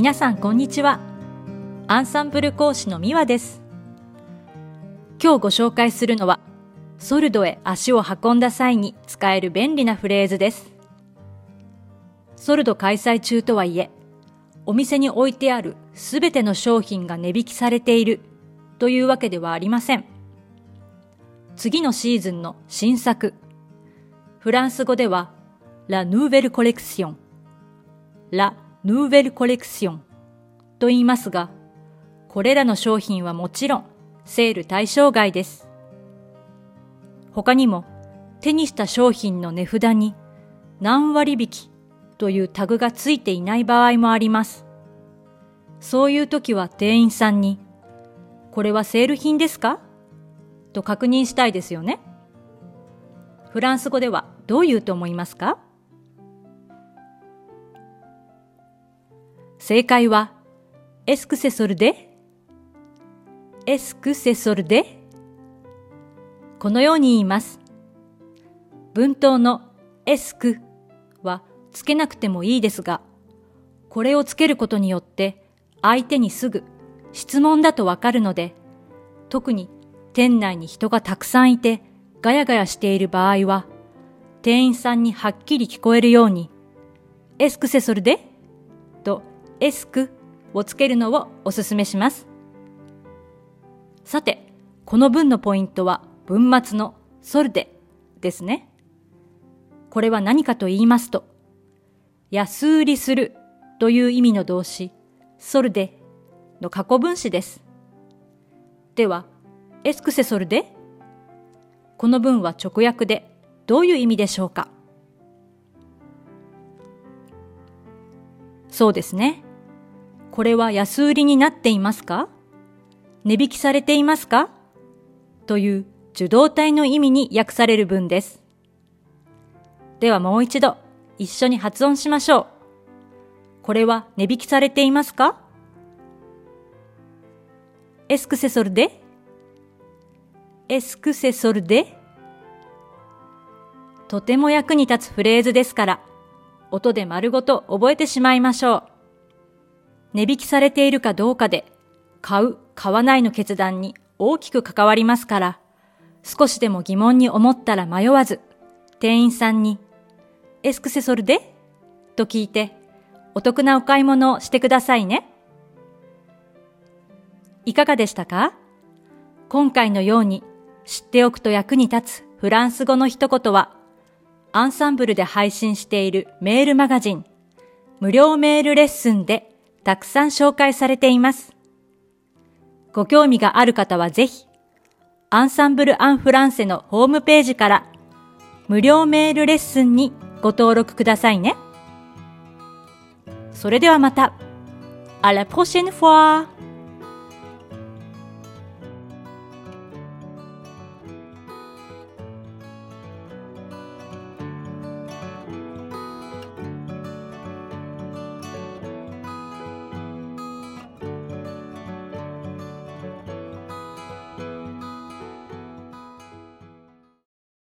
皆さんこんにちは。アンサンブル講師のミワです。今日ご紹介するのは、ソルドへ足を運んだ際に使える便利なフレーズです。ソルド開催中とはいえ、お店に置いてあるすべての商品が値引きされているというわけではありません。次のシーズンの新作。フランス語では、ラ・ヌーベル・コレクション。ラ・ヌーベル・コレクションと言いますが、これらの商品はもちろんセール対象外です。他にも手にした商品の値札に何割引きというタグがついていない場合もあります。そういう時は店員さんに、これはセール品ですか？と確認したいですよね。フランス語ではどう言うと思いますか？正解は、エスクセソルでエスクセソルでこのように言います。文頭のエスクはつけなくてもいいですが、これをつけることによって相手にすぐ質問だとわかるので、特に店内に人がたくさんいてガヤガヤしている場合は、店員さんにはっきり聞こえるように、エスクセソルでとエスクをつけるのをお勧めします。さて、この文のポイントは文末のソルデですね。これは何かと言いますと、安売りするという意味の動詞、ソルデの過去分詞です。では、エスクセソルデこの文は直訳でどういう意味でしょうかそうですね。これは安売りになっていますか？値引きされていますか？という受動体の意味に訳される文です。ではもう一度一緒に発音しましょう。これは値引きされていますか？エスクセソルで？エスクセソルで？とても役に立つフレーズですから、音で丸ごと覚えてしまいましょう。値引きされているかどうかで、買う、買わないの決断に大きく関わりますから、少しでも疑問に思ったら迷わず、店員さんに、エスクセソルで？と聞いて、お得なお買い物をしてくださいね。いかがでしたか？今回のように知っておくと役に立つフランス語の一言は、アンサンブルで配信しているメールマガジン、無料メールレッスンでたくさん紹介されています。ご興味がある方はぜひ、アンサンブル・アン・フランセのホームページから無料メールレッスンにご登録くださいね。それではまた。À la prochaine fois!